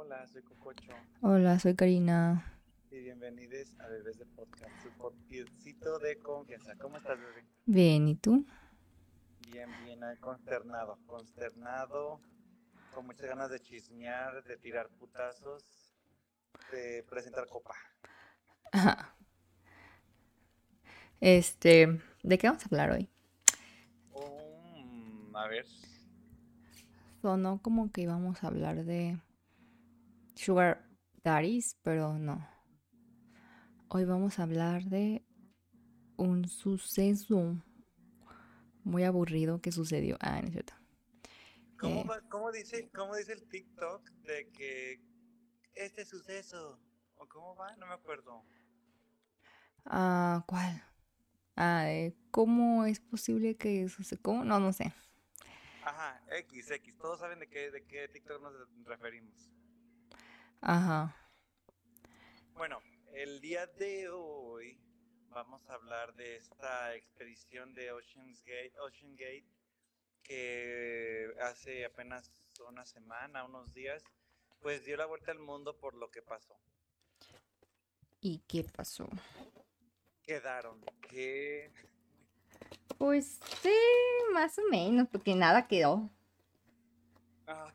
Hola, soy Cococho Hola, soy Karina. y bienvenidos a Bebés de Podcast, su podcastito de confianza. ¿Cómo estás, bebé? Bien, ¿y tú? Bien, bien, consternado, consternado, con muchas ganas de chismear, de tirar putazos, de presentar copa. Ajá. Este, ¿de qué vamos a hablar hoy? Um, a ver, Sonó como que íbamos a hablar de Sugar Daddies, pero no. Hoy vamos a hablar de un suceso muy aburrido que sucedió. Ah, no es cierto. ¿cómo, Eh, cómo dice, ¿cómo dice el TikTok de que este suceso? ¿O cómo va? No me acuerdo. ah, ¿cuál? Ah, de ¿cómo es posible que suceda? ¿Cómo? No, no sé. Ajá, X, X, todos saben de qué, de qué TikTok nos referimos. Ajá. Bueno, el día de hoy vamos a hablar de esta expedición de Ocean's Gate, Ocean Gate que hace apenas una semana, unos días, pues dio la vuelta al mundo por lo que pasó. ¿Y qué pasó? Quedaron que Pues sí, más o menos, porque nada quedó. ay,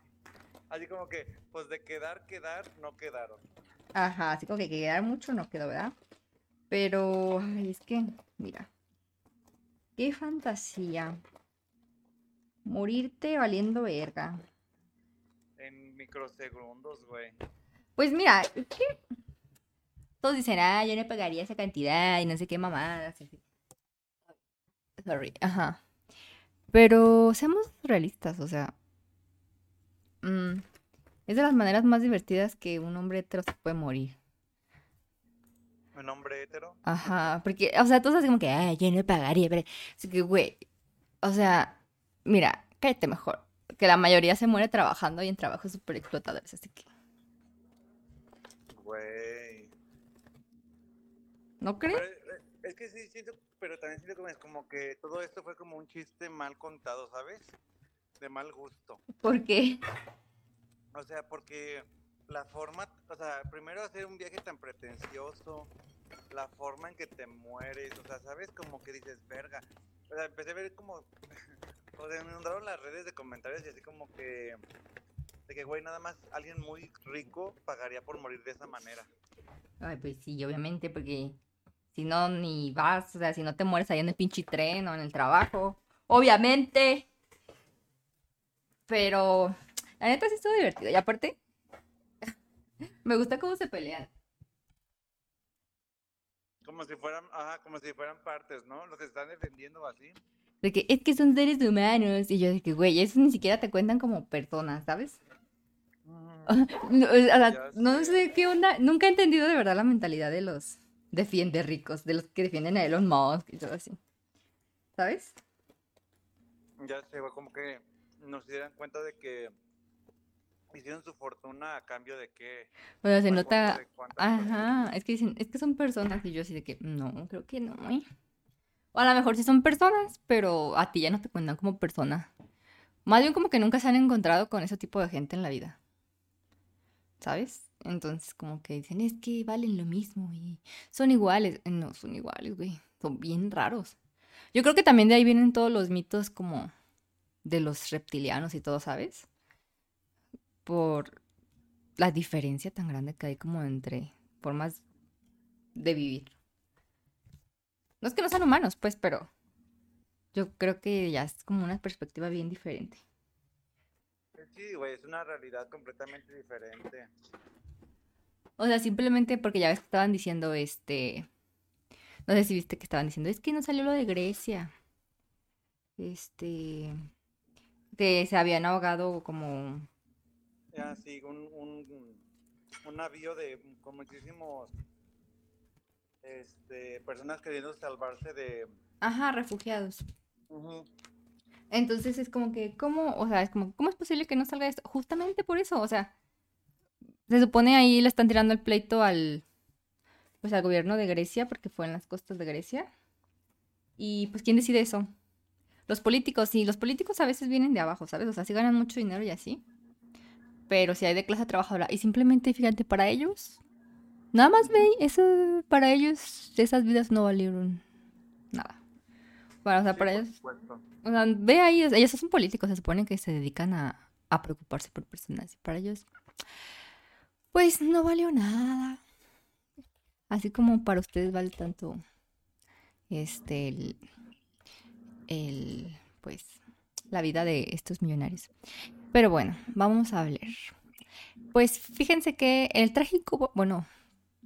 así como que pues de quedar quedar no quedaron. Ajá, así como que quedar mucho no quedó, ¿verdad? Pero, ay, es que, mira, qué fantasía. Morirte valiendo verga. En microsegundos, güey. Pues mira, que todos dicen, ah, yo no pagaría esa cantidad y no sé qué mamadas. así. Sorry, ajá. Pero seamos realistas, o sea, mm, es de las maneras más divertidas que un hombre hetero se puede morir. Un hombre hetero. Ajá, porque, o sea, todos así como que, ay, yo no pagaría, pero... Así que, güey, o sea, mira, cállate mejor, que la mayoría se muere trabajando y en trabajos súper explotadores, así que, Güey. ¿no crees? Pero, eh, es que sí siento, pero también siento como es como que todo esto fue como un chiste mal contado, ¿sabes? De mal gusto. ¿Por qué? O sea, porque la forma, o sea, primero hacer un viaje tan pretencioso, la forma en que te mueres, o sea, ¿sabes? Como que dices, verga. O sea, empecé a ver como, o sea, inundaron las redes de comentarios y así como que, de que, güey, nada más alguien muy rico pagaría por morir de esa manera. Ay, pues sí, obviamente, porque si no, ni vas, o sea, si no te mueres ahí en el pinche tren o en el trabajo, obviamente. Pero, la neta sí estuvo divertido, y aparte, me gusta cómo se pelean. Como si fueran, ajá, como si fueran partes, ¿no? Los están defendiendo así. De que es que son seres humanos. Y yo de que, güey, eso ni siquiera te cuentan como personas, ¿sabes? No, o sea, Ya no sé. qué onda. Nunca he entendido de verdad la mentalidad de los defiende ricos, de los que defienden a Elon Musk y todo así. ¿Sabes? Ya sé, como que nos dieran cuenta de que hicieron su fortuna a cambio de qué. O sea, se nota. Ajá, es que dicen, es que son personas. Y yo así de que, no, creo que no. ¿eh? O a lo mejor sí son personas, pero a ti ya no te cuentan como persona. Más bien como que nunca se han encontrado con ese tipo de gente en la vida. ¿Sabes? Entonces como que dicen, es que valen lo mismo y son iguales. No, son iguales, güey. Son bien raros. Yo creo que también de ahí vienen todos los mitos como de los reptilianos y todo, ¿sabes? Por la diferencia tan grande que hay como entre formas de vivir. No es que no sean humanos, pues, pero yo creo que ya es como una perspectiva bien diferente. Sí, güey, es una realidad completamente diferente. O sea, simplemente porque ya ves que estaban diciendo, este, no sé si viste que estaban diciendo, es que no salió lo de Grecia. Este, que se habían ahogado como, Ya, sí, un, un, un navío de con muchísimos este, personas queriendo salvarse de... ajá, refugiados. Entonces es como que, ¿cómo? O sea, es como, ¿cómo es posible que no salga esto? Justamente por eso, o sea, se supone ahí le están tirando el pleito al, pues al gobierno de Grecia, porque fue en las costas de Grecia. Y pues, ¿quién decide eso? Los políticos, y los políticos a veces vienen de abajo, ¿sabes? O sea, sí ganan mucho dinero y así. pero si hay de clase trabajadora. Y simplemente, fíjate, para ellos, nada más ve, eso, para ellos, esas vidas no valieron nada. Para, o sea, para ellos. O sea, ve ahí, ellos son políticos, se supone que se dedican a, a preocuparse por personas. Y para ellos, pues no valió nada. Así como para ustedes vale tanto este el, el pues la vida de estos millonarios. Pero bueno, vamos a hablar. Pues fíjense que el trágico, bueno,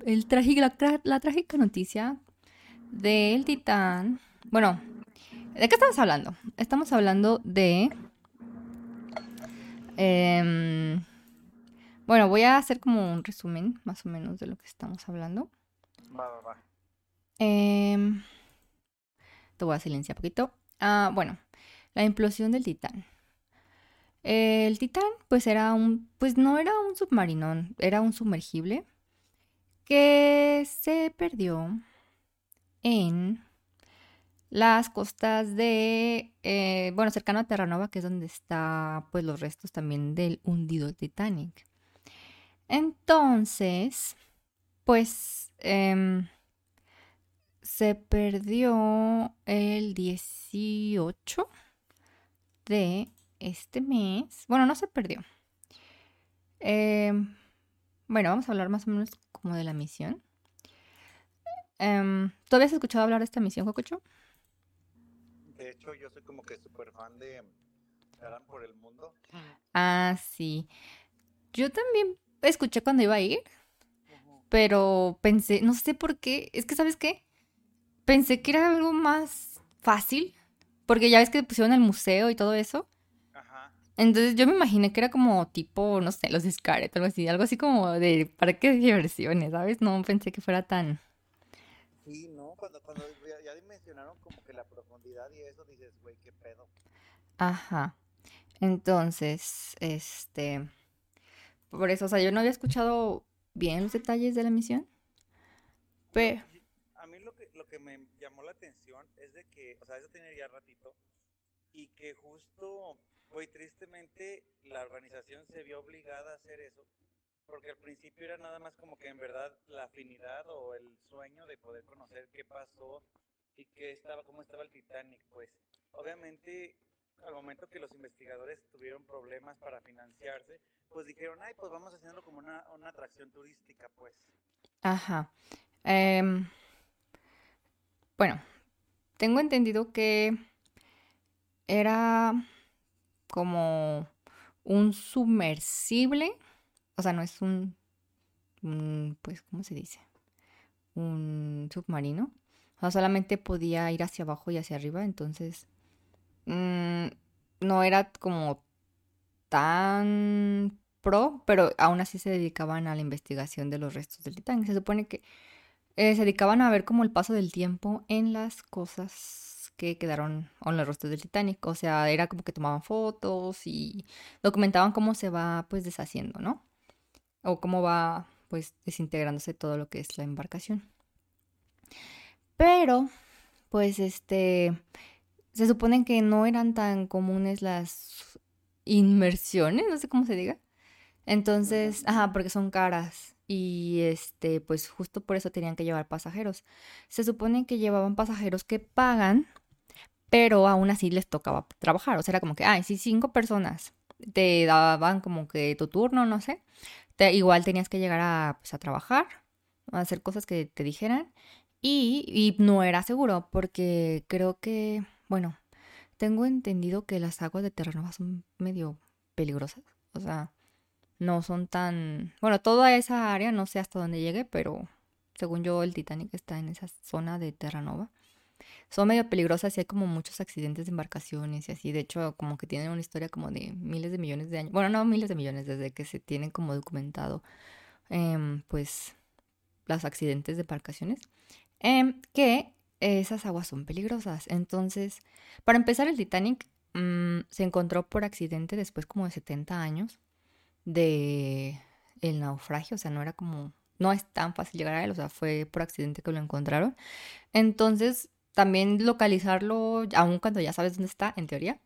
el trágico, la, trágica noticia del titán, bueno, ¿de qué estamos hablando? Estamos hablando de... Em, bueno, voy a hacer como un resumen más o menos de lo que estamos hablando. Va, va, va. Em, te voy a silenciar un poquito. Ah, bueno, la implosión del Titán. El Titán, pues era un, pues no era un submarino, era un sumergible que se perdió en las costas de, eh, bueno, cercano a Terranova, que es donde está, pues, los restos también del hundido Titanic. Entonces, pues, em, se perdió el 18 de este mes. Bueno, no se perdió. Em, bueno, vamos a hablar más o menos como de la misión. Eh, ¿Tú habías escuchado hablar de esta misión, Cococho? De hecho, yo soy como que súper fan de Harán por el Mundo. Ah, sí. Yo también escuché cuando iba a ir, pero pensé, no sé por qué, es que, ¿sabes qué? Pensé que era algo más fácil porque ya ves que pusieron el museo y todo eso. Ajá. Entonces yo me imaginé que era como tipo, no sé, los Scarlet o algo así. Algo así como de parque de diversiones, ¿sabes? No pensé que fuera tan... Sí, ¿no? Cuando, cuando ya, dimensionaron como que la profundidad y eso, dices, güey, qué pedo. Ajá. Entonces, este... Por eso, o sea, yo no había escuchado bien los detalles de la misión. Pero que me llamó la atención es de que, o sea, eso tenía ya ratito, y que justo, hoy tristemente, la organización se vio obligada a hacer eso, porque al principio era nada más como que en verdad la afinidad o el sueño de poder conocer qué pasó y qué estaba, cómo estaba el Titanic, pues. Obviamente, al momento que los investigadores tuvieron problemas para financiarse, pues dijeron, ay, pues vamos haciéndolo como una, una atracción turística, pues. Ajá. Eh, bueno, tengo entendido que era como un sumersible, o sea, no es un, pues, ¿cómo se dice? Un submarino. O sea, solamente podía ir hacia abajo y hacia arriba, entonces mm, no era como tan pro, pero aún así se dedicaban a la investigación de los restos del Titán. Se supone que eh, se dedicaban a ver como el paso del tiempo en las cosas que quedaron en los rostros del Titanic. O sea, era como que tomaban fotos y documentaban cómo se va pues deshaciendo, ¿no? O cómo va pues desintegrándose todo lo que es la embarcación. Pero, pues este, se supone que no eran tan comunes las inmersiones, no sé cómo se diga. Entonces, ajá, porque son caras y este, pues justo por eso tenían que llevar pasajeros. Se supone que llevaban pasajeros que pagan, pero aún así les tocaba trabajar. O sea, era como que, ay, si cinco personas te daban como que tu turno, no sé, te, igual tenías que llegar a, pues, a trabajar, a hacer cosas que te dijeran. Y, no era seguro, porque creo que, bueno, tengo entendido que las aguas de Terranova son medio peligrosas. O sea, no son tan... Bueno, toda esa área, no sé hasta dónde llegue, pero según yo el Titanic está en esa zona de Terranova. Son medio peligrosas y hay como muchos accidentes de embarcaciones y así. De hecho, como que tienen una historia como de miles de millones de años. Bueno, no miles de millones, desde que se tienen como documentado, em, pues, los accidentes de embarcaciones. Em, que esas aguas son peligrosas. Entonces, para empezar, el Titanic mm, se encontró por accidente después como de 70 años de el naufragio, o sea, no era como, no es tan fácil llegar a él, o sea, fue por accidente que lo encontraron. Entonces, también localizarlo, aun cuando ya sabes dónde está, en teoría,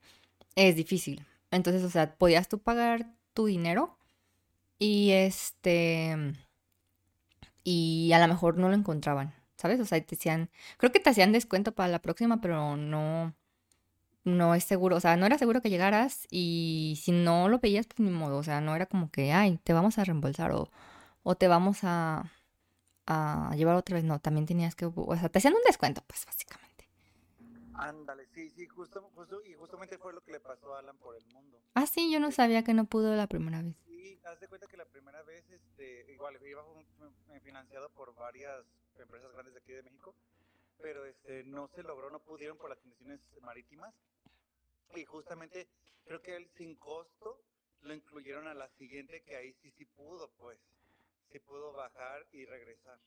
es difícil. Entonces, o sea, podías tú pagar tu dinero Y este. Y a lo mejor no lo encontraban, ¿sabes? O sea, te decían. Creo que te hacían descuento para la próxima, pero no. No es seguro. O sea, no era seguro que llegaras. Y si no lo veías, pues ni modo. O sea, no era como que, ay, te vamos a reembolsar o, o te vamos a, a llevar otra vez. No, también tenías que. O sea, te hacían un descuento, pues, básicamente. Ándale, sí, sí, justo, justo, y justamente fue lo que le pasó a Alan por el mundo. Ah, sí, yo no sabía que no pudo la primera vez. Sí, haz de cuenta que la primera vez, este, igual, iba financiado por varias empresas grandes de aquí de México, pero este, no se logró, no pudieron por las condiciones marítimas, y justamente creo que él sin costo lo incluyeron a la siguiente, que ahí sí, sí pudo, pues, sí pudo bajar y regresar.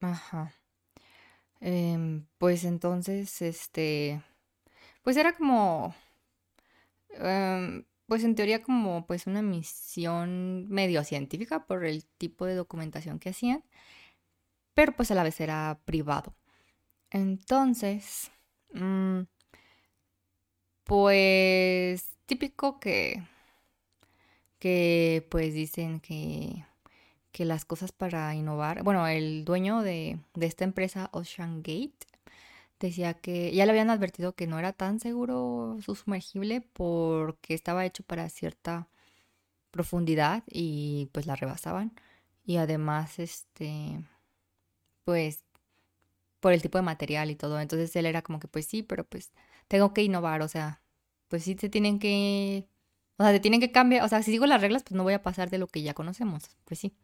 Ajá. Em, pues entonces, este, pues era como, em, pues en teoría como pues una misión medio científica por el tipo de documentación que hacían, pero pues a la vez era privado. Entonces, mm, pues típico que, que pues dicen que que las cosas para innovar, bueno, el dueño de, esta empresa, Ocean Gate, decía que ya le habían advertido que no era tan seguro su sumergible porque estaba hecho para cierta profundidad y pues la rebasaban. Y además, este, pues, por el tipo de material y todo. Entonces él era como que, pues sí, pero pues tengo que innovar, o sea, pues sí se tienen que, o sea, se tienen que cambiar, o sea, si sigo las reglas, pues no voy a pasar de lo que ya conocemos, pues sí.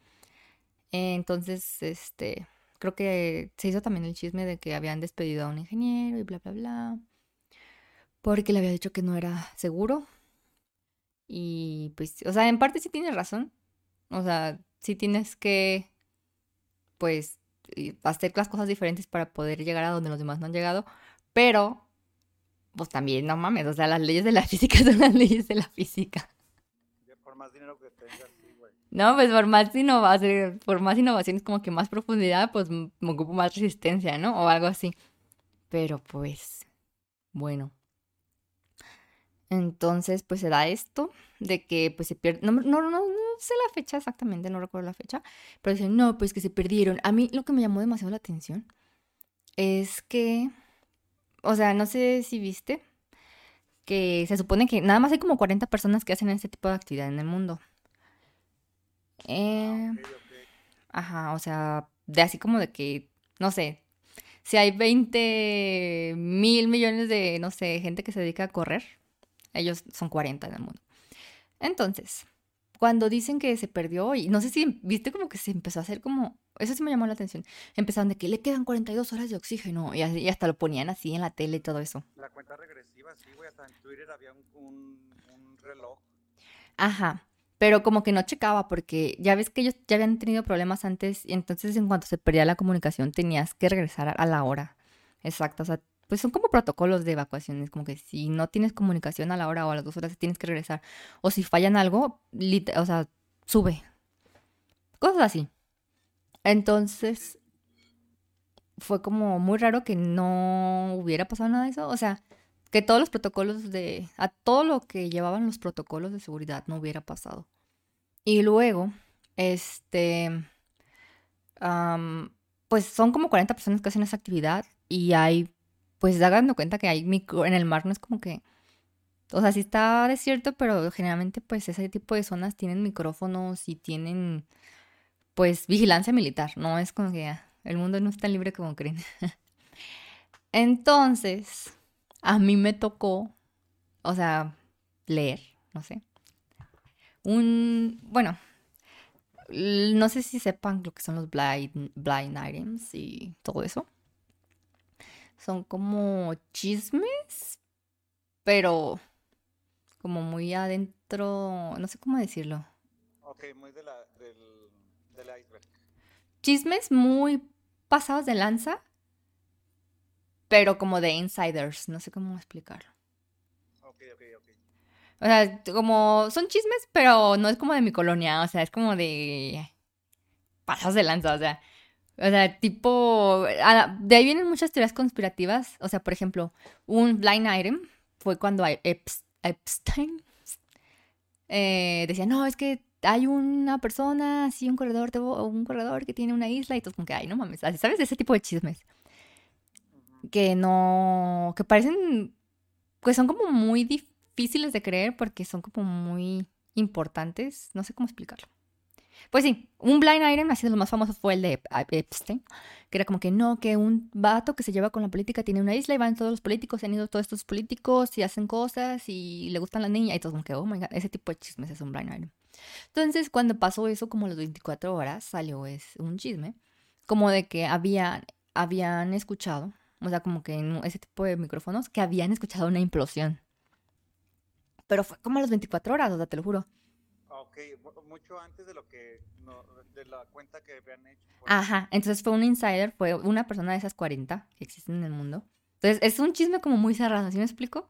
Entonces, este, creo que se hizo también el chisme de que habían despedido a un ingeniero y bla, bla, bla. Porque le había dicho que no era seguro. Y pues, o sea, en parte sí tiene razón. O sea, sí tienes que, pues, hacer las cosas diferentes para poder llegar a donde los demás no han llegado. Pero, pues también, no mames, o sea, las leyes de la física son las leyes de la física. Por más dinero que tengas, no, pues por más innovación, por más innovaciones como que más profundidad, pues me ocupo más resistencia, ¿no? O algo así. Pero pues, bueno. Entonces, pues se da esto de que pues se pierde. No, no, no, no sé la fecha exactamente, no recuerdo la fecha. Pero dicen, no, pues que se perdieron. A mí lo que me llamó demasiado la atención es que. O sea, no sé si viste que se supone que nada más hay como 40 personas que hacen este tipo de actividad en el mundo. Eh, Ajá, o sea, de así como de que, no sé, si hay 20 mil millones de, no sé, gente que se dedica a correr, ellos son 40 en el mundo. Entonces, cuando dicen que se perdió, y no sé si viste como que se empezó a hacer como, eso sí me llamó la atención, empezaron de que le quedan 42 horas de oxígeno y, hasta lo ponían así en la tele y todo eso. La cuenta regresiva, sí, güey, hasta en Twitter había un reloj. Ajá, pero como que no checaba porque ya ves que ellos ya habían tenido problemas antes y entonces en cuanto se perdía la comunicación tenías que regresar a la hora exacta. O sea, pues son como protocolos de evacuaciones, como que si no tienes comunicación a la hora o a las dos horas tienes que regresar. O si fallan algo, o sea, sube. Cosas así. Entonces, fue como muy raro que no hubiera pasado nada de eso. O sea, que todos los protocolos de, a todo lo que llevaban los protocolos de seguridad no hubiera pasado. Y luego, este, pues son como 40 personas que hacen esa actividad y hay, pues dando cuenta que hay micro, en el mar no es como que, o sea, sí está desierto, pero generalmente pues ese tipo de zonas tienen micrófonos y tienen, pues, vigilancia militar, no es como que ah, el mundo no es tan libre como creen. Entonces, a mí me tocó, o sea, leer, no sé. Un, bueno, no sé si sepan lo que son los blind, blind items y todo eso. Son como chismes, pero como muy adentro, no sé cómo decirlo. Ok, muy de la, del, del iceberg. Chismes muy pasados de lanza, pero como de insiders, no sé cómo explicarlo. Ok, ok, ok. O sea, como son chismes, pero no es como de mi colonia, o sea, es como de pasados de lanza, o sea, o sea, tipo, de ahí vienen muchas teorías conspirativas, o sea, por ejemplo, un blind item fue cuando Epstein eh, decía, no, es que hay una persona, así, un corredor, un corredor que tiene una isla y todo como que, ay, no mames, ¿sabes? Ese tipo de chismes que no, que parecen, que son como muy difíciles de creer porque son como muy importantes, no sé cómo explicarlo. Pues sí, un blind item, así de los más famosos fue el de Ep- Epstein, que era como que no, que un vato que se lleva con la política tiene una isla y van todos los políticos, han ido todos estos políticos y hacen cosas y le gustan las niñas y todos como que, oh my god, ese tipo de chismes es un blind item. Entonces, cuando pasó eso, como a las 24 horas, salió es un chisme, como de que habían, habían escuchado, o sea, como que en ese tipo de micrófonos, que habían escuchado una implosión. Pero fue como a las 24 horas, o sea, te lo juro. Ok, mu- mucho antes de lo que, no, de la cuenta que habían hecho. pues. Ajá, entonces fue un insider, fue una persona de esas 40 que existen en el mundo. Entonces, es un chisme como muy cerrado, ¿sí me explico?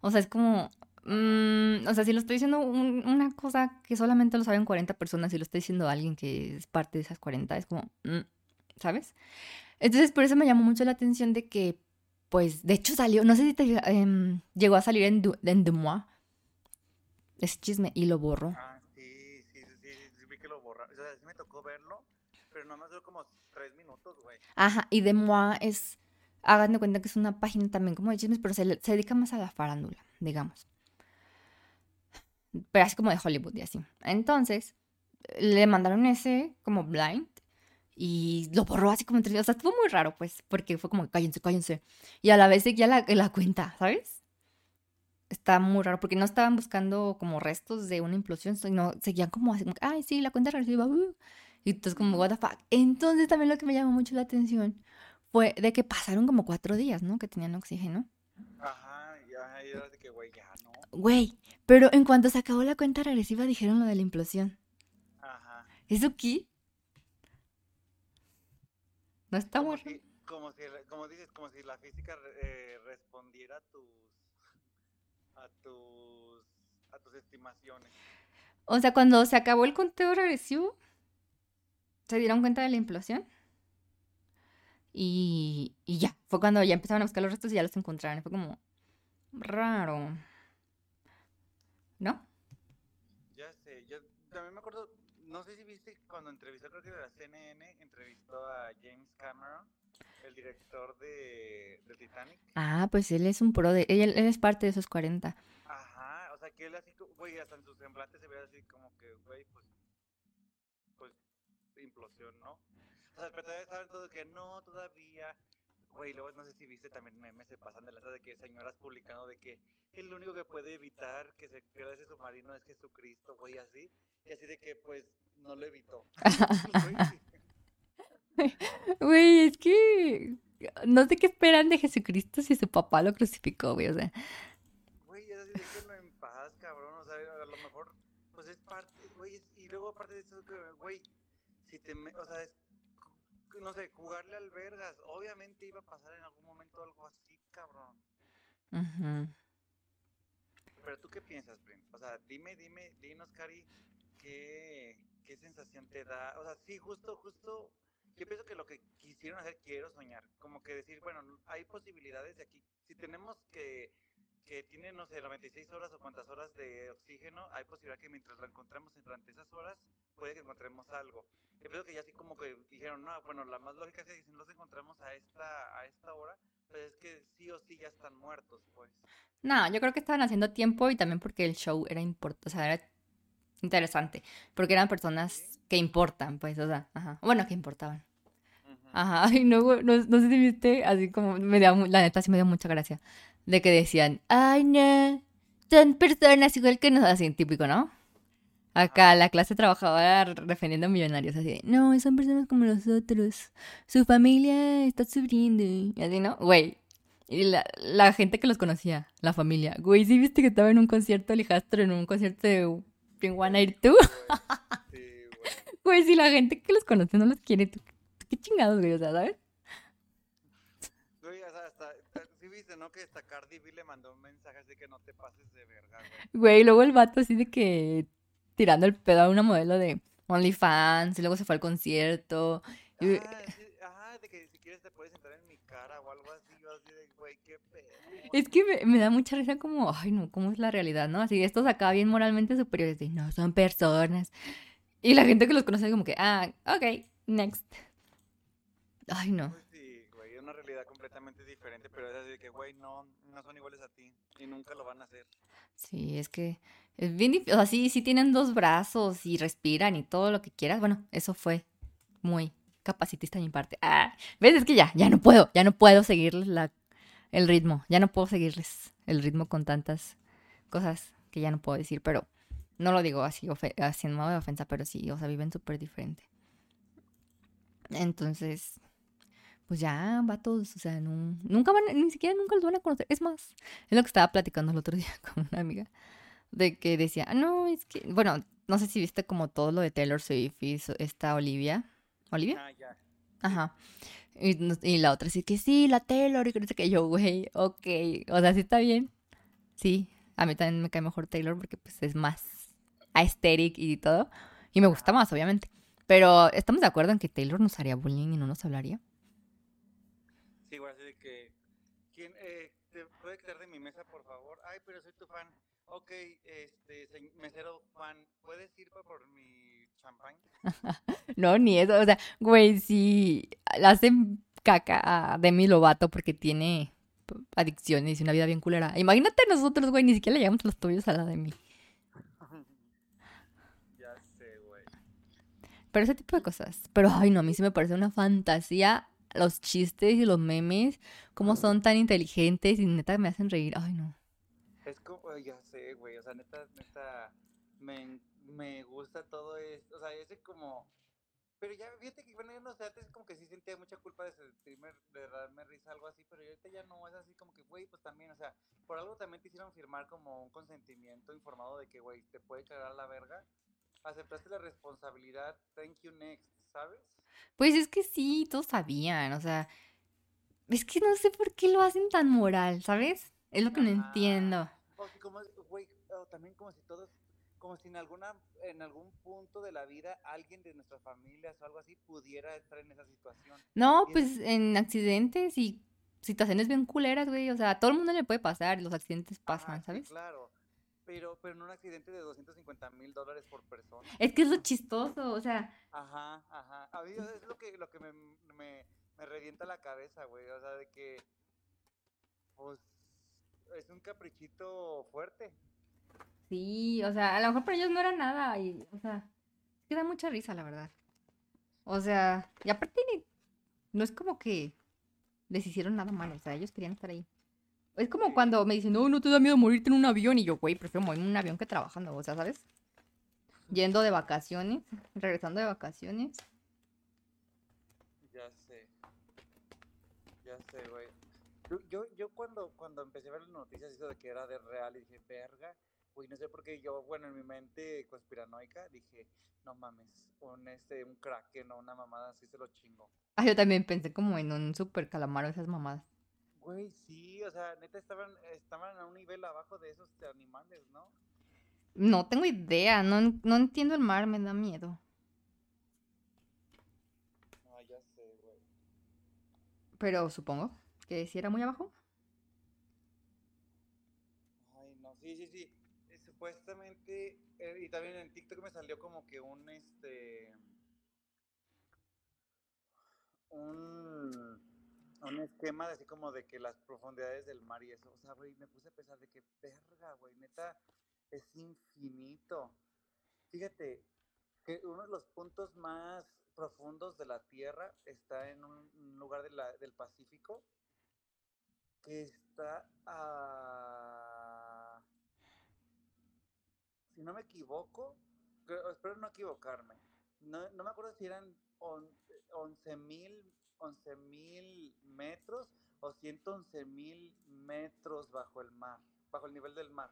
O sea, es como... mm, o sea, si lo estoy diciendo un- una cosa que solamente lo saben 40 personas y lo está diciendo alguien que es parte de esas 40, es como... mm, ¿Sabes? Entonces, por eso me llamó mucho la atención de que, pues, de hecho salió, no sé si te, em, llegó a salir en, Du- en Moi, ese chisme, y lo borró. Ah, sí, sí, sí, sí, sí, vi que lo borraron. O me tocó verlo, pero nomás duró como tres minutos, güey. Ajá, y de Moi es, hagan de cuenta que es una página también como de chismes, pero se dedica más a la farándula, digamos. Pero así como de Hollywood y así. Entonces, le mandaron ese como blind y lo borró así como entre... O sea, estuvo muy raro, pues, porque fue como, cállense, cállense. Y a la vez seguía la, la cuenta, ¿sabes? Está muy raro, porque no estaban buscando como restos de una implosión, sino seguían como así, como, ay, sí, la cuenta regresiva, uh". Y entonces como, what the fuck. Entonces también lo que me llamó mucho la atención fue de que pasaron como cuatro días, ¿no? Que tenían oxígeno. Ajá, ya, y era de que, güey, ya, ¿no? Güey, pero en cuanto se acabó la cuenta regresiva dijeron lo de la implosión. Ajá. ¿Eso qué? No está Como si, como si, como dices, como si la física eh, respondiera a tus, a tus, a tus estimaciones. O sea, cuando se acabó el conteo regresivo, se dieron cuenta de la implosión. Y, y ya, fue cuando ya empezaron a buscar los restos y ya los encontraron. Fue como raro. ¿No? Ya sé, yo también me acuerdo, no sé si viste cuando entrevistó, creo que de la CNN, entrevistó a James Cameron, el director de, Titanic. Ah, pues él es un pro de... Él, él es parte de esos 40. Ajá, o sea que él así, güey, hasta en su semblante se ve así como que, güey, pues, pues, implosión, ¿no? O sea, pero todavía saben todo que no, todavía, güey, luego no sé si viste también memes se pasan de la de que señoras publicando de que el único que puede evitar que se pierda ese submarino es Jesucristo, güey, así, y así de que, pues, no lo evitó. Güey, es que... No sé qué esperan de Jesucristo si su papá lo crucificó, güey. O sea, Güey, así, déjenlo en paz, cabrón. O sea, a lo mejor, pues es parte, güey. Y luego, aparte de eso, güey, si te. O sea, es. No sé, jugarle al vergas. Obviamente iba a pasar en algún momento algo así, cabrón. Pero tú qué piensas, Prim? O sea, dime, dime, dinos, Cari, ¿qué, qué sensación te da? O sea, sí, justo, justo. Yo pienso que lo que quisieron hacer, quiero soñar. Como que decir, bueno, hay posibilidades de aquí. Si tenemos que, que tiene, no sé, 96 horas o cuántas horas de oxígeno, hay posibilidad que mientras lo encontremos durante esas horas, puede que encontremos algo. Yo pienso que ya así como que dijeron, no, bueno, la más lógica es que si los encontramos a esta, a esta hora, pues es que sí o sí ya están muertos, pues. No, yo creo que estaban haciendo tiempo y también porque el show era importante, o sea, era interesante, porque eran personas que importan, pues, o sea, ajá. Bueno, que importaban. Ajá, y no, no, no sé si viste, así como me dio, mu- la neta sí me dio mucha gracia, de que decían, ay, no, son personas igual que nosotros, así, típico, ¿no? Acá la clase trabajadora defendiendo millonarios, así de, no, son personas como nosotros, su familia está sufriendo, y así, ¿no? Güey, y la, la gente que los conocía, la familia, güey, ¿sí viste que estaba en un concierto de Lijastro, en un concierto de Air Two? Sí, güey. Güey, si la gente que los conoce no los quiere, ¿tú, tú qué chingados, güey? O sea, ¿sabes? Güey, o sea, hasta, sí viste, ¿no? Que hasta Cardi B le mandó un mensaje así que no te pases de verga, güey. Güey, luego el vato así de que tirando el pedo a una modelo de OnlyFans, y luego se fue al concierto. y- Ah, sí, ajá, ah, de que si quieres te puedes sentar en mi cara o algo así, yo así de, güey, qué pedo. Es que me, me da mucha risa como, ay no, ¿cómo es la realidad, no? Así, estos acá bien moralmente superiores, de no, son personas. Y la gente que los conoce como que, ah, ok, next. Ay no. Pues sí, güey, es una realidad completamente diferente, pero es así de que, güey, no, no son iguales a ti y nunca lo van a hacer. Sí, es que es bien difícil. O sea, sí, sí tienen dos brazos y respiran y todo lo que quieras. Bueno, eso fue muy capacitista de mi parte. Ah, ¿ves? Es que ya, ya no puedo, ya no puedo seguirles la, el ritmo. Ya no puedo seguirles el ritmo con tantas cosas que ya no puedo decir, pero no lo digo así, así en modo de ofensa, pero sí, o sea, viven súper diferente. Entonces, pues ya, vatos, o sea, nunca van, ni siquiera nunca los van a conocer. Es más, es lo que estaba platicando el otro día con una amiga, de que decía, "Ah, no, es que, bueno, no sé si viste como todo lo de Taylor Swift y esta Olivia. ¿Olivia? Ah, ya. Ajá. Y, y la otra sí que sí, la Taylor, y que sé qué, yo, güey, ok, o sea, sí está bien. Sí, a mí también me cae mejor Taylor porque pues es más aesthetic y todo, y me gusta más, obviamente. Pero estamos de acuerdo en que Taylor nos haría bullying y no nos hablaría. Sí, güey, así de que, ¿quién, eh, te puede quitar de mi mesa, por favor? Ay, pero soy tu fan. Ok, este, se- mesero fan, ¿puedes ir por mi champán? No, ni eso, o sea, güey, si la hacen caca a Demi Lovato porque tiene adicciones y una vida bien culera. Imagínate nosotros, güey, ni siquiera le llegamos los tuyos a la Demi. ya sé, güey. Pero ese tipo de cosas. Pero, ay, no, a mí sí me parece una fantasía los chistes y los memes, cómo son tan inteligentes y neta me hacen reír. Ay, no. Es como, ya sé, güey, o sea, neta, neta, me, me gusta todo esto, o sea, ese como, pero ya, fíjate que, bueno, yo no sé, antes como que sí sentía mucha culpa de sentirme, de darme risa, algo así, pero ahorita ya no, es así como que, güey, pues también, o sea, por algo también te hicieron firmar como un consentimiento informado de que, güey, te puede cagar la verga, aceptaste la responsabilidad, thank you next, ¿sabes? Pues es que sí, todos sabían, o sea, es que no sé por qué lo hacen tan moral, ¿sabes? Es lo que no entiendo. O si como, güey, o también como si todos, como si en alguna, en algún punto de la vida alguien de nuestras familias o algo así pudiera estar en esa situación. No, pues en accidentes y situaciones bien culeras, güey, o sea, a todo el mundo le puede pasar, los accidentes pasan, sí, ¿sabes? claro. Pero, pero en un accidente de 250 mil dólares por persona. Es que es lo chistoso, o sea, Ajá, ajá. A mí es lo que, lo que me, me, me revienta la cabeza, güey. O sea, de que, pues, es un caprichito fuerte. Sí, o sea, a lo mejor para ellos no era nada y, o sea, que da mucha risa, la verdad. O sea, y aparte no es como que les hicieron nada malo, o sea, ellos querían estar ahí. Es como cuando me dicen, no, no te da miedo morirte en un avión y yo, güey, prefiero morirme en un avión que trabajando, o sea, ¿sabes? Yendo de vacaciones, regresando de vacaciones. Ya sé. Ya sé, güey. Yo, yo, yo cuando, cuando empecé a ver las noticias hizo de que era de real y dije, verga, güey, no sé por qué yo, bueno, en mi mente conspiranoica dije, no mames, un este, un kraken o una mamada así se lo chingo. Ah, yo también pensé como en un super calamaro esas mamadas. Güey, sí, o sea, neta estaban, estaban a un nivel abajo de esos animales, ¿no? No tengo idea, no, no entiendo el mar, me da miedo. Ah, ya sé, güey. Pero supongo que si era muy abajo. Ay, no, sí, sí, sí. Supuestamente, eh, y también en TikTok me salió como que un, este, un, un esquema de así como de que las profundidades del mar y eso. O sea, güey, me puse a pensar de que, verga, güey, neta, es infinito. Fíjate que uno de los puntos más profundos de la Tierra está en un lugar de del Pacífico que está a... Si no me equivoco, creo- espero no equivocarme. No, no me acuerdo si eran 11 mil 11 mil metros o 111 mil metros bajo el mar, bajo el nivel del mar.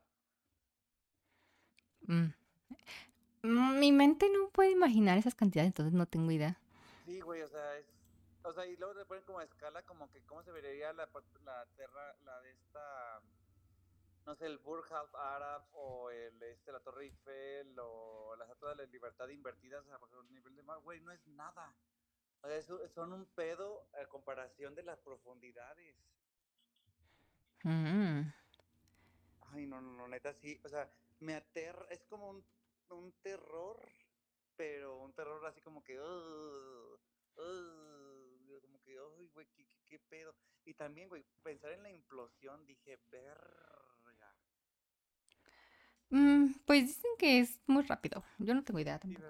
Mm. Mm, Mi mente no puede imaginar esas cantidades, entonces no tengo idea. Sí, güey, o sea, es... O sea, y luego le ponen como a escala como que cómo se vería la, la tierra, la de esta... No sé, el Burj Al Arab o el, este, la Torre Eiffel o la Estatua de la Libertad invertidas bajo el nivel del mar. Güey, no es nada. O sea, eso- son un pedo a comparación de las profundidades. Mm. Ay, no, no, no, neta, sí. O sea, me aterra. Es como un, un terror, pero un terror así como que. "Ugh, ugh", como que, ay, güey, ¿qué, qué, qué pedo. Y también, güey, pensar en la implosión, dije, verga. Mm, pues dicen que es muy rápido. Yo no tengo idea tampoco.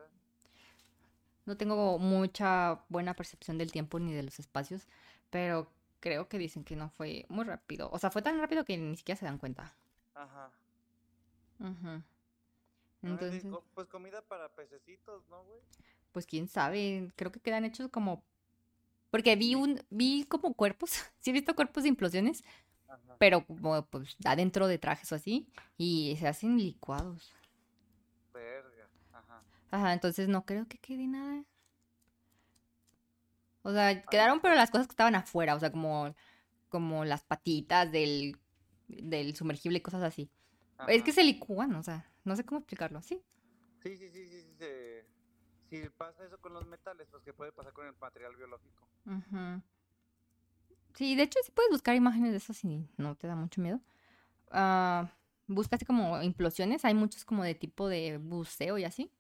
No tengo mucha buena percepción del tiempo ni de los espacios, pero creo que dicen que no fue muy rápido. O sea, fue tan rápido que ni siquiera se dan cuenta. Ajá. Sí, Entonces, pues comida para pececitos, ¿no, güey? pues quién sabe, creo que quedan hechos como... Porque vi un, vi como cuerpos, sí he visto cuerpos de implosiones, Ajá. pero como pues adentro de trajes o así, y se hacen licuados. Verga. Ajá. Ajá, entonces no creo que quede nada. O sea, quedaron pero las cosas que estaban afuera, o sea, como, como las patitas del, del sumergible y cosas así. Es que ajá. se licúan, o sea, no sé cómo explicarlo, ¿sí? Sí, sí, sí, sí, sí, Si pasa eso con los metales, pues que puede pasar con el material biológico. Ujú. Sí, de hecho sí puedes buscar imágenes de eso si no te da mucho miedo. Ah, busca así como implosiones, hay muchos como de tipo de buceo y así.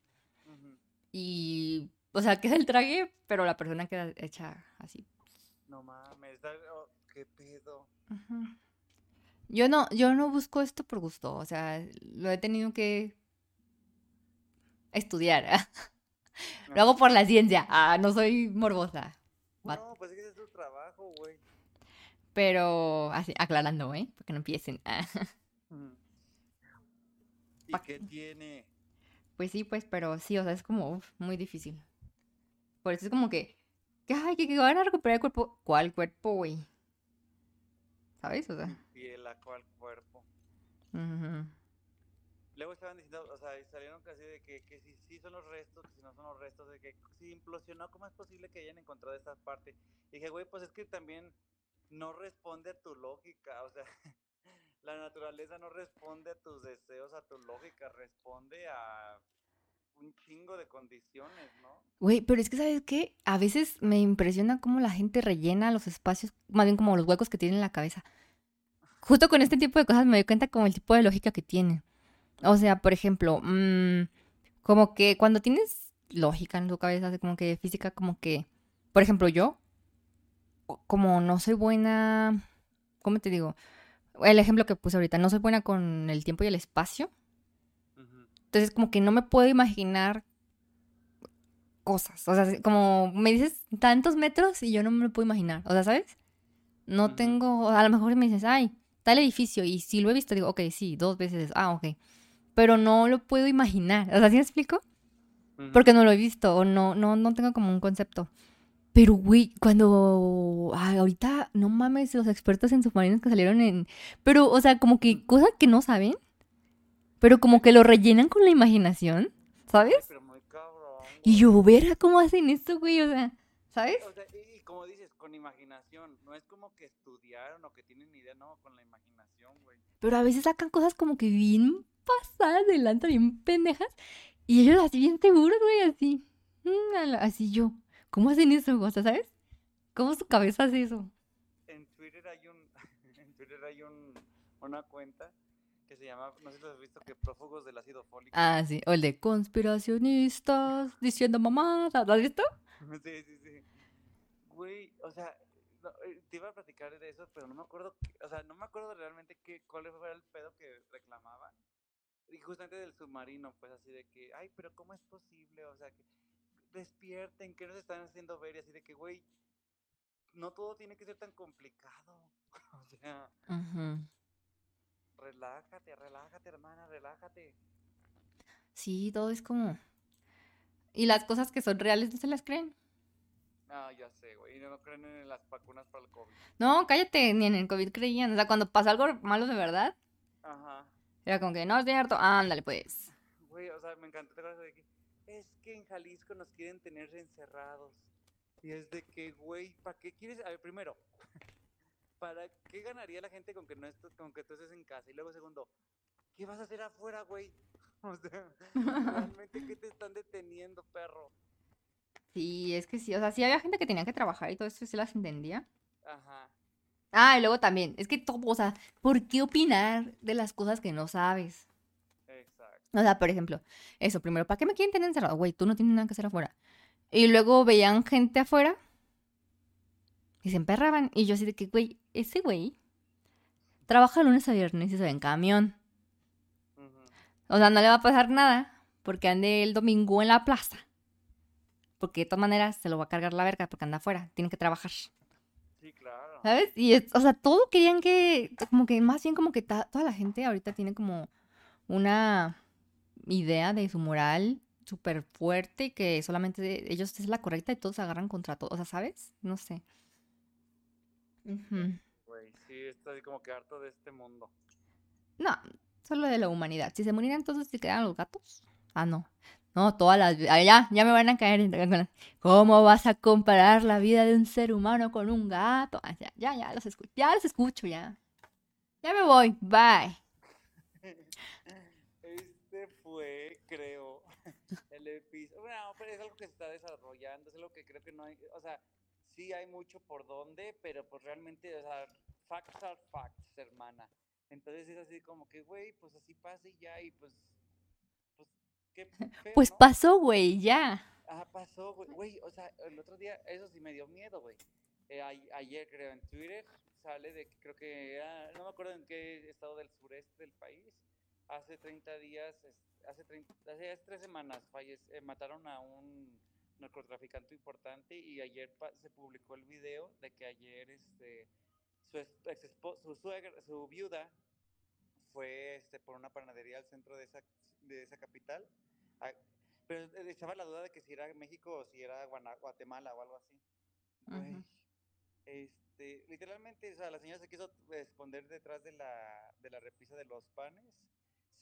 Y, o sea, queda el traje, pero la persona queda hecha así. No mames, da- oh, qué pedo. Yo no, yo no busco esto por gusto, o sea, lo he tenido que estudiar. Lo hago por la ciencia. Ah, no soy morbosa. What? No, pues es que es tu trabajo, güey. Pero así, aclarando, ¿eh? Para que no empiecen. Ujú. ¿Y qué tiene? Pues sí, pues, pero sí, o sea, es como uf, muy difícil. Por eso es como que, que, ay, que, que van a recuperar el cuerpo. ¿Cuál cuerpo, güey? ¿Sabes? O sea. Piel, a cual cuerpo. Luego estaban diciendo, o sea, salieron casi de que, que si sí son los restos, que si no son los restos, de que si implosionó, ¿cómo es posible que hayan encontrado esta parte? Y dije, güey, pues es que también no responde a tu lógica, o sea, la naturaleza no responde a tus deseos, a tu lógica, responde a un chingo de condiciones, ¿no? Güey, pero es que, ¿sabes qué? A veces me impresiona cómo la gente rellena los espacios, más bien como los huecos que tiene en la cabeza. Justo con este tipo de cosas me doy cuenta como el tipo de lógica que tiene. O sea, por ejemplo, mm, como que cuando tienes lógica en tu cabeza, como que física, como que, por ejemplo, yo, como no soy buena, ¿cómo te digo? El ejemplo que puse ahorita, no soy buena con el tiempo y el espacio. Entonces, como que no me puedo imaginar cosas. O sea, como me dices tantos metros y yo no me lo puedo imaginar. O sea, ¿sabes? No tengo. A lo mejor me dices, ay, tal edificio. Y si lo he visto, digo, ok, sí, dos veces. Ah, ok. Pero no lo puedo imaginar. O sea, ¿sí me explico? Porque no lo he visto o no, no, no tengo como un concepto. Pero, güey, cuando. Ay, ahorita, no mames, los expertos en submarinos que salieron en. Pero, o sea, como que cosas que no saben. Pero como que lo rellenan con la imaginación. ¿Sabes? Ay, pero muy cabrón. Y yo, verga, ¿cómo hacen esto, güey? O sea, ¿sabes? O sea, y, y como dices, con imaginación, no es como que estudiaron o que tienen idea, no, con la imaginación, güey. Pero a veces sacan cosas como que bien pasadas de lanza, bien pendejas. Y ellos así bien seguros, güey, así. Mm, Así yo. ¿Cómo hacen eso? O sea, ¿sabes? ¿Cómo su cabeza hace eso? En Twitter hay un, en Twitter hay un, una cuenta que se llama, no sé si lo has visto, que prófugos del ácido fólico. Ah, sí. O el de conspiracionistas diciendo mamadas. ¿Lo has visto? Sí, sí, sí. Güey, o sea, no, eh, te iba a platicar de eso, pero no me acuerdo, o sea, no me acuerdo realmente qué, cuál fue el pedo que reclamaban. Y justamente del submarino, pues así de que, ay, pero ¿cómo es posible? O sea, que despierten, que nos están haciendo ver? Y así de que, güey, no todo tiene que ser tan complicado. O sea, relájate, relájate, hermana, relájate. Sí, todo es como... Y las cosas que son reales no se las creen. Ah, ya sé, güey, y no creen en las vacunas para el COVID. No, cállate, ni en el COVID creían. O sea, cuando pasa algo malo de verdad, Ajá. era como que no es cierto. Ándale, pues. Güey, o sea, me encantó cosa de que es que en Jalisco nos quieren tener encerrados. Y es de que, güey, ¿para qué quieres? A ver, primero, ¿para qué ganaría la gente con que no estés, con que tú estés en casa? Y luego, segundo, ¿qué vas a hacer afuera, güey? O sea, realmente, ¿qué te están deteniendo, perro? Sí, es que sí, o sea, sí había gente que tenía que trabajar y todo eso sí las entendía. Ajá. Ah, y luego también, es que todo, o sea, ¿por qué opinar de las cosas que no sabes? O sea, por ejemplo, eso, primero, ¿para qué me quieren tener encerrado? Güey, tú no tienes nada que hacer afuera. Y luego veían gente afuera y se emperraban. Y yo así de que, güey, ese güey trabaja lunes a viernes y se ve en camión. O sea, no le va a pasar nada porque ande el domingo en la plaza. Porque de todas maneras se lo va a cargar la verga porque anda afuera, tiene que trabajar. Sí, claro. ¿Sabes? Y, es- o sea, todo querían que, como que más bien como que ta- toda la gente ahorita tiene como una idea de su moral súper fuerte y que solamente ellos es la correcta y todos se agarran contra todo. O sea, ¿sabes? No sé. Güey, sí, estoy como que harto de este mundo. No, solo de la humanidad. Si se murieran todos, se quedaran los gatos. Ah, no. No, todas las... ah, ya, ya me van a caer. ¿Cómo vas a comparar la vida de un ser humano con un gato? Ah, ya, ya, ya los escucho. Ya los escucho, ya. Ya me voy. Bye. Creo, el episodio. Bueno, pero es algo que se está desarrollando, es algo que creo que no hay. O sea, sí hay mucho por donde, pero pues realmente, o sea, facts are facts, hermana. Entonces es así como que, güey, pues así pasa y ya, y pues. Pues, qué feo, Pues ¿no? pasó, güey, ya. Ah, pasó, güey. Güey, o sea, el otro día, eso sí me dio miedo, güey. Eh, a- ayer, creo, en Twitter sale de que creo que era, no me acuerdo en qué estado del sureste del país, hace 30 días, hace, 30, hace tres semanas, fallece- eh, mataron a un narcotraficante importante y ayer pa- se publicó el video de que ayer este, su, ex su, suegra, su viuda fue este, por una panadería al centro de esa, de esa capital. a- pero echaba la duda de que si era México o si era Guana- Guatemala o algo así. Este, literalmente, o sea, la señora se quiso esconder detrás de la, de la repisa de los panes.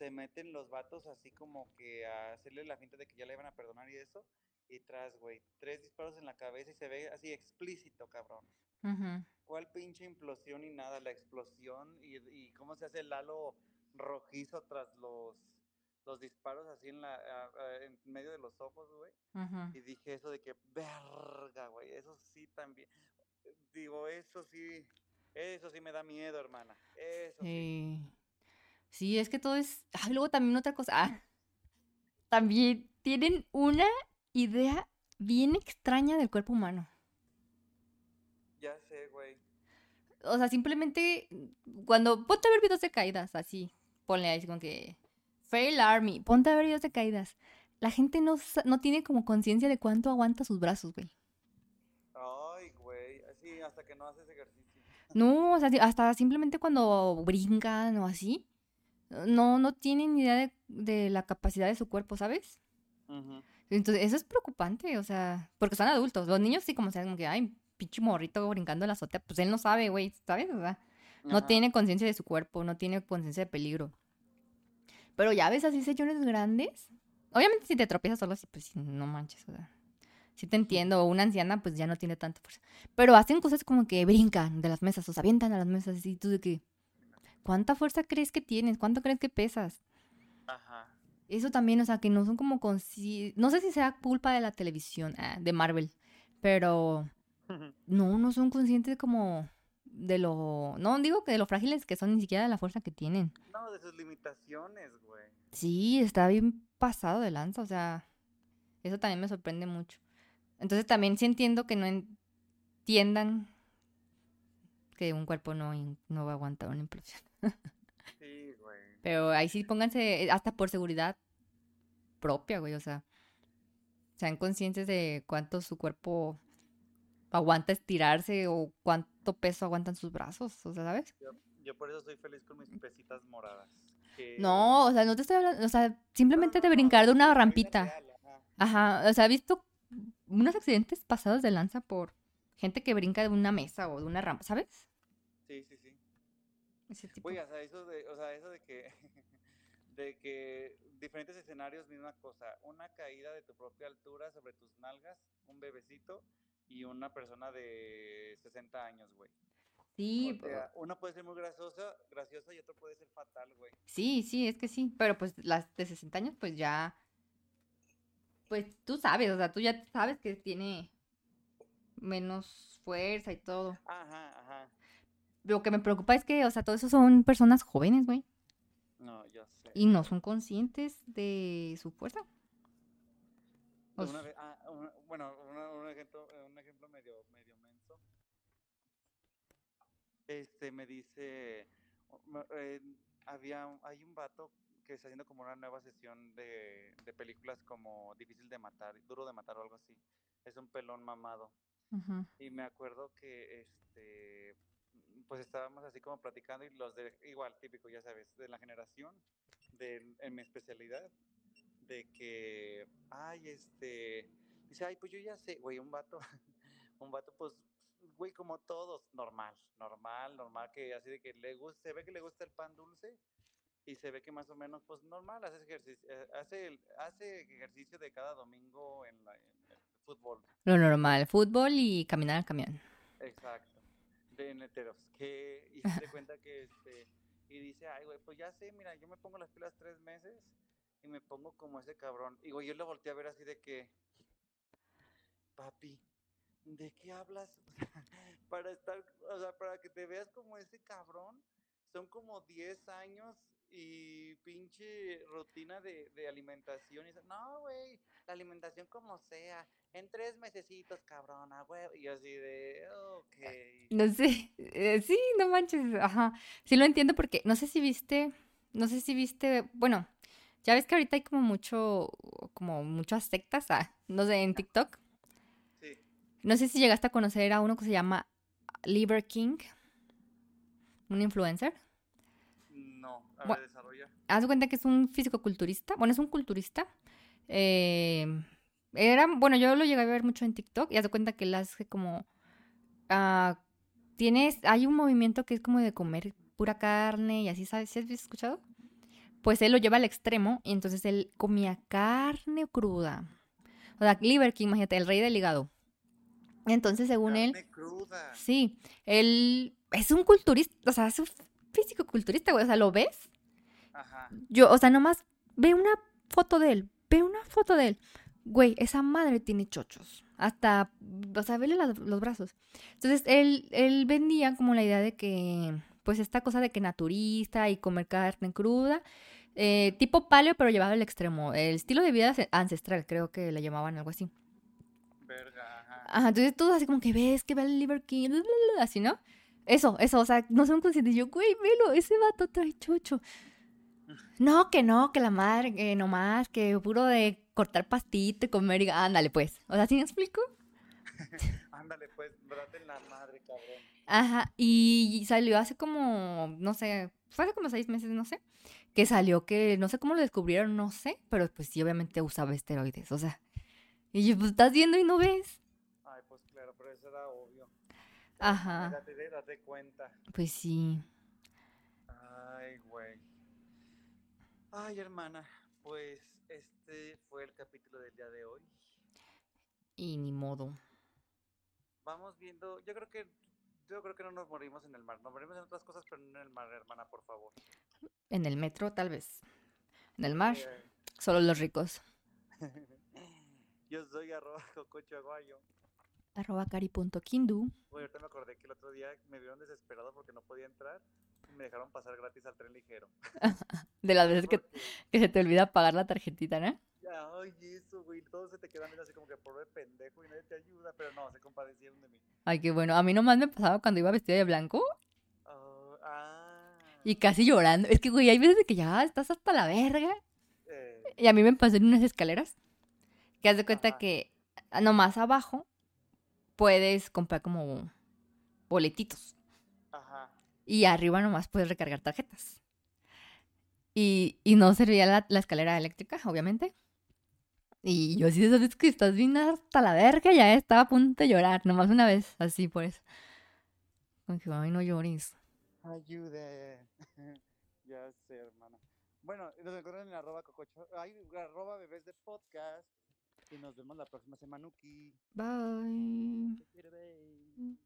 Se meten los vatos así como que a hacerle la finta de que ya le iban a perdonar y eso. Y tras, güey, tres disparos en la cabeza y se ve así explícito, cabrón. Ujú. ¿Cuál pinche implosión y nada? La explosión y, y cómo se hace el halo rojizo tras los, los disparos así en, la, a- a- en medio de los ojos, güey. Ujú. Y dije eso de que, verga, güey, eso sí también. Digo, eso sí, eso sí me da miedo, hermana. Eso sí. Sí. Sí, es que todo es. Ah, luego también otra cosa. Ah, también tienen una idea bien extraña del cuerpo humano. Ya sé, güey. O sea, simplemente cuando ponte a ver videos de caídas, así, ponle ahí como que Fail Army, ponte a ver videos de caídas. La gente no, no tiene como conciencia de cuánto aguanta sus brazos, güey. Ay, güey. Sí, hasta que no haces ejercicio. No, o sea, hasta simplemente cuando brincan o así, no, no tienen idea de, de la capacidad de su cuerpo, ¿sabes? Ujú. Entonces, eso es preocupante, o sea, porque son adultos. Los niños sí como sea, como que, ay, pinche morrito brincando en la azotea, pues él no sabe, güey, ¿sabes? O sea, no Ajá. tiene conciencia de su cuerpo, no tiene conciencia de peligro. Pero ya ves así señores grandes. Obviamente si te tropiezas solo así, pues no manches, o sea. Sí te entiendo, una anciana pues ya no tiene tanta fuerza. Pero hacen cosas como que brincan de las mesas, o se avientan a las mesas y tú de que... ¿Cuánta fuerza crees que tienes? ¿Cuánto crees que pesas? Ajá. Eso también, o sea, que no son como consci- No sé si sea culpa de la televisión, ah, de Marvel, pero no, no son conscientes como de lo... No digo que de lo frágiles que son, ni siquiera de la fuerza que tienen. No, de sus limitaciones, güey. Sí, está bien pasado de lanza, o sea, eso también me sorprende mucho. Entonces también sí entiendo que no entiendan que un cuerpo no, no va a aguantar una implosión. Sí, güey. Pero ahí sí pónganse, eh, hasta por seguridad propia, güey, o sea, sean conscientes de cuánto su cuerpo aguanta estirarse o cuánto peso aguantan sus brazos, o sea, ¿sabes? Yo, yo por eso estoy feliz con mis pesitas moradas. que- No, o sea, no te estoy hablando, o sea, simplemente no, de brincar de una rampita. real, ajá. Ajá, o sea, he visto unos accidentes pasados de lanza por gente que brinca de una mesa o de una rampa, ¿sabes? Sí, sí, sí. Ese tipo. Oiga, o sea, eso de, o sea, eso de que, de que diferentes escenarios, misma cosa, una caída de tu propia altura sobre tus nalgas, un bebecito y una persona de 60 años, güey. Sí, O sea, uno puede ser muy gracioso, gracioso y otro puede ser fatal, güey. sí, sí, es que sí, pero pues las de 60 años pues ya pues tú sabes, o sea, tú ya sabes que tiene menos fuerza y todo. Ajá, ajá. Lo que me preocupa es que, o sea, todos esos son personas jóvenes, güey. No, yo sé. Y no son conscientes de su fuerza. O Una ah, una- bueno, una- un, ejemplo, eh, un ejemplo medio, medio menso. Este me dice, eh, había, hay un vato que está haciendo como una nueva sesión de, de películas como Difícil de matar, Duro de matar o algo así. Es un pelón mamado. Y me acuerdo que este pues estábamos así como platicando y los de igual típico, ya sabes, de la generación de en mi especialidad de que ay, este dice, "Ay, pues yo ya sé, güey, un vato un vato pues güey como todos, normal, normal, normal que así de que le gusta, se ve que le gusta el pan dulce y se ve que más o menos pues normal hace ejercicio hace el- hace ejercicio de cada domingo en, la, en el fútbol Lo normal, fútbol y caminar al camión. Exacto. De neteros. Que, y se cuenta que este. Y dice, ay, güey, pues ya sé, mira, yo me pongo las pilas tres meses y me pongo como ese cabrón. Y güey, yo lo volteé a ver así de que. Papi, ¿de qué hablas? para estar, o sea, para que te veas como ese cabrón, son como 10 años y pinche rutina de, de alimentación. Y dice, no, güey, la alimentación como sea, en tres mesecitos, cabrona, güey. Y así de, ok. No sé, eh, sí, no manches, ajá. Sí lo entiendo porque no sé si viste, no sé si viste, bueno, ya ves que ahorita hay como mucho, como muchas sectas, ah, no sé, en TikTok. Sí, No sé si llegaste a conocer a uno que se llama Liver King, un influencer. A ver. Haz de cuenta que es un físico-culturista. Bueno, es un culturista. Eh, era, bueno, yo lo llegué a ver mucho en TikTok y haz cuenta que él hace como. ah, tienes. Hay un movimiento que es como de comer pura carne y así, ¿sabes? ¿Sí has escuchado? Pues él lo lleva al extremo y entonces él comía carne cruda. O sea, Liver King, imagínate, el rey del hígado. Entonces, según él. Carne cruda. Sí, él es un culturista, o sea, es un físico culturista, güey, o sea, ¿lo ves? Ajá. Yo, o sea, nomás ve una foto de él, ve una foto de él. Güey, esa madre tiene chochos. Hasta, o sea, vele las- los brazos. Entonces, él, él vendía como la idea de que, pues, esta cosa de que naturista y comer carne cruda, eh, tipo paleo, pero llevado al extremo. El estilo de vida ancestral, creo que le llamaban algo así. Verga, ajá. Ajá, entonces tú así como que ves que ve al Liver King, así, ¿no? Eso, eso, o sea, no son conscientes. Yo, güey, velo, ese vato trae chocho. No, que no, que la madre, que nomás, que puro de cortar pastito y comer y ándale, pues. O sea, ¿sí me explico? Ándale, pues, en la madre, cabrón. Ajá, y salió hace como, no sé, fue hace como seis meses, no sé, que salió que, no sé cómo lo descubrieron, no sé, pero pues sí, obviamente usaba esteroides, o sea. Y yo, pues estás viendo y no ves. Ay, pues claro, pero eso era obvio. Ajá, Date, cuenta. pues sí. Ay, güey. Ay, hermana, pues este fue el capítulo del día de hoy. Y ni modo. Vamos viendo, yo creo que yo creo que no nos morimos en el mar, nos morimos en otras cosas, pero no en el mar, hermana, por favor. En el metro, tal vez. En el mar, Eh, solo los ricos. yo soy arroba cococho aguayo. Arroba cari.kindu. Ahorita me acordé que el otro día me vieron desesperado porque no podía entrar y me dejaron pasar gratis al tren ligero. De las veces que, se te olvida pagar la tarjetita, ¿no? ya, ay, eso, güey, todos se te quedan viendo así como que pobre pendejo y nadie te ayuda, pero no, se compadecieron de mí. Ay, qué bueno. A mí nomás me pasaba cuando iba vestida de blanco Ah, ah, y casi llorando. Es que, güey, hay veces que ya estás hasta la verga. eh, Y a mí me pasó en unas escaleras. Que haz de cuenta Ajá. que nomás abajo puedes comprar como boletitos. ajá. Y arriba nomás puedes recargar tarjetas. Y, y no servía la, la escalera eléctrica, obviamente. Y yo así, sabes que estás bien hasta la verga, ya estaba a punto de llorar, nomás una vez, así por eso. Como que, ay, no llores. Ayude. ya sé, hermana. Bueno, nos encuentran en arroba cococho, ay, arroba bebés de podcast. Y nos vemos la próxima semana, Uki. Bye. Te quiero, bye.